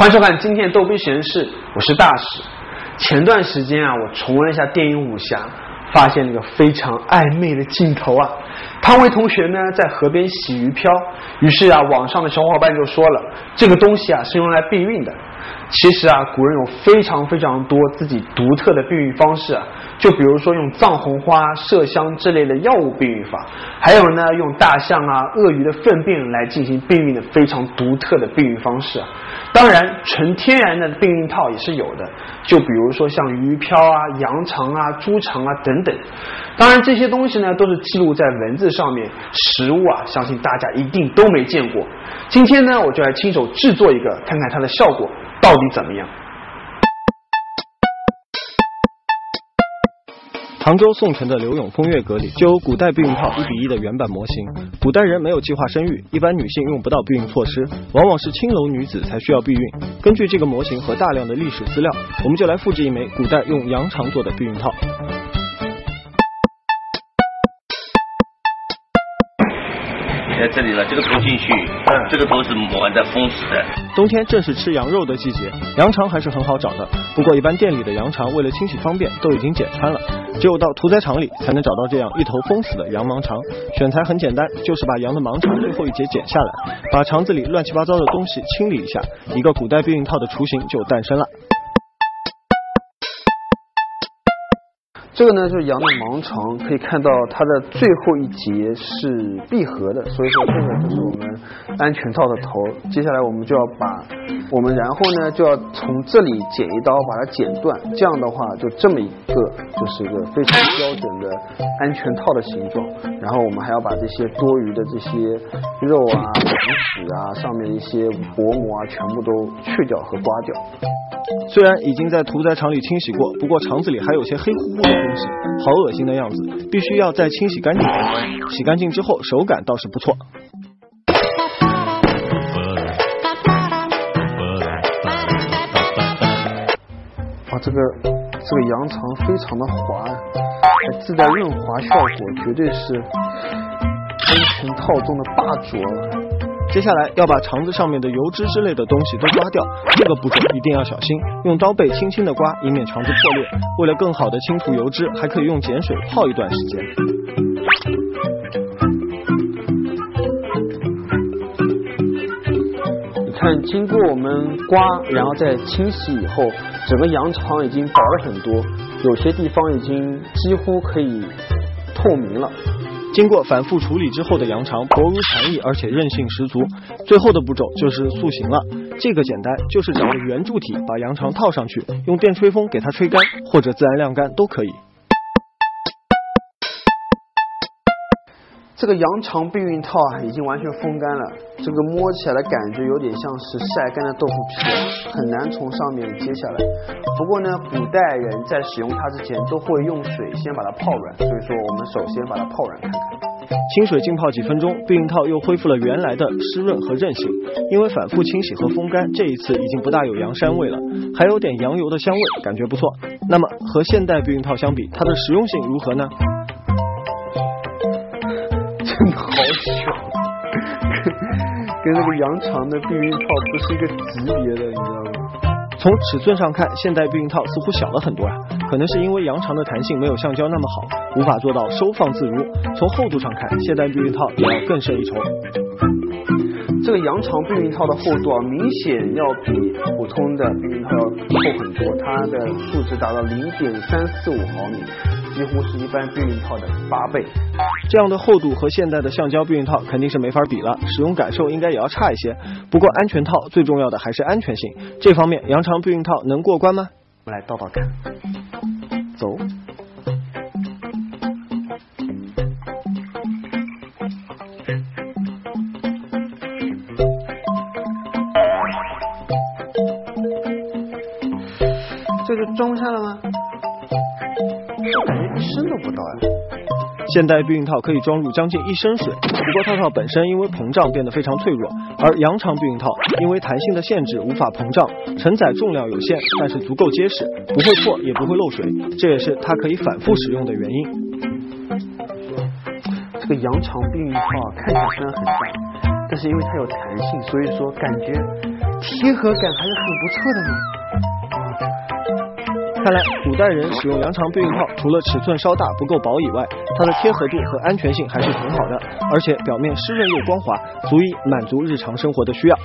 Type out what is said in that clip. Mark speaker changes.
Speaker 1: 欢迎收看今天的逗逼实验室，我是大使。前段时间啊，我重温了一下电影《武侠》，发现了一个非常暧昧的镜头啊。汤唯同学呢在河边洗鱼漂，于是啊，网上的小伙伴就说了，这个东西啊是用来避孕的。其实啊，古人有非常非常多自己独特的避孕方式啊，就比如说用藏红花、麝香之类的药物避孕法，还有呢用大象啊、鳄鱼的粪便来进行避孕的非常独特的避孕方式啊。当然，纯天然的避孕套也是有的，就比如说像鱼漂啊、羊肠啊、猪肠啊等等。当然，这些东西呢都是记录在文文字上面，实物啊，相信大家一定都没见过。今天呢，我就来亲手制作一个，看看它的效果。到底怎么样？
Speaker 2: 杭州宋城的刘永风月阁里就有古代避孕套一比一的原版模型。古代人没有计划生育，一般女性用不到避孕措施，往往是青楼女子才需要避孕。根据这个模型和大量的历史资料，我们就来复制一枚古代用羊肠做的避孕套。
Speaker 3: 在这里了，这个头进去，这个头是磨的封死的。
Speaker 2: 冬天正是吃羊肉的季节，羊肠还是很好找的。不过一般店里的羊肠为了清洗方便，都已经剪穿了，只有到屠宰场里才能找到这样一头封死的羊盲肠。选材很简单，就是把羊的盲肠最后一节剪下来，把肠子里乱七八糟的东西清理一下，一个古代避孕套的雏形就诞生了。
Speaker 1: 这个呢就是羊的盲肠，可以看到它的最后一节是闭合的，所以说这个就是我们安全套的头。接下来我们就要把我们然后呢就要从这里剪一刀把它剪断，这样的话就这么一个就是一个非常标准的安全套的形状。然后我们还要把这些多余的这些肉啊、羊屎啊、上面一些薄膜啊全部都去掉和刮掉。
Speaker 2: 虽然已经在屠宰场里清洗过，不过肠子里还有些黑乎乎的好恶心的样子，必须要再清洗干净。洗干净之后，手感倒是不错。
Speaker 1: 哇，这个这个羊肠非常的滑，还自带润滑效果，绝对是安全套中的霸主了。
Speaker 2: 接下来要把肠子上面的油脂之类的东西都刮掉，这个步骤一定要小心，用刀背轻轻的刮，以免肠子破裂。为了更好的清除油脂，还可以用碱水泡一段时间。
Speaker 1: 你看，经过我们刮，然后再清洗以后，整个羊肠已经薄了很多，有些地方已经几乎可以透明了。
Speaker 2: 经过反复处理之后的羊肠薄如蝉翼，而且韧性十足。最后的步骤就是塑形了，这个简单，就是找个圆柱体把羊肠套上去，用电吹风给它吹干，或者自然晾干都可以。
Speaker 1: 这个羊肠避孕套啊，已经完全风干了。这个摸起来的感觉有点像是晒干的豆腐皮，很难从上面揭下来。不过呢，古代人在使用它之前都会用水先把它泡软，所以说我们首先把它泡软看看。
Speaker 2: 清水浸泡几分钟，避孕套又恢复了原来的湿润和韧性。因为反复清洗和风干，这一次已经不大有羊膻味了，还有点羊油的香味，感觉不错。那么和现代避孕套相比，它的实用性如何呢？
Speaker 1: 真 的好小，跟那个羊肠的避孕套不是一个级别的，你知道吗？
Speaker 2: 从尺寸上看，现代避孕套似乎小了很多啊，可能是因为羊肠的弹性没有橡胶那么好，无法做到收放自如。从厚度上看，现代避孕套也要更胜一筹。
Speaker 1: 这个羊肠避孕套的厚度啊，明显要比普通的避孕套要厚很多，它的数值达到零点三四五毫米。几乎是一般避孕套的八倍，
Speaker 2: 这样的厚度和现在的橡胶避孕套肯定是没法比了，使用感受应该也要差一些。不过安全套最重要的还是安全性，这方面羊肠避孕套能过关吗？
Speaker 1: 我们来倒倒看，走。这就装下了吗？感觉一升都不到呀！
Speaker 2: 现代避孕套可以装入将近一升水，不过套套本身因为膨胀变得非常脆弱，而羊肠避孕套因为弹性的限制无法膨胀，承载重量有限，但是足够结实，不会破也不会漏水，这也是它可以反复使用的原因。
Speaker 1: 这个羊肠避孕套看起来虽然很大，但是因为它有弹性，所以说感觉贴合感还是很不错的呢。
Speaker 2: 看来古代人使用羊肠避孕套，除了尺寸稍大不够薄以外，它的贴合度和安全性还是很好的，而且表面湿润又光滑，足以满足日常生活的需要。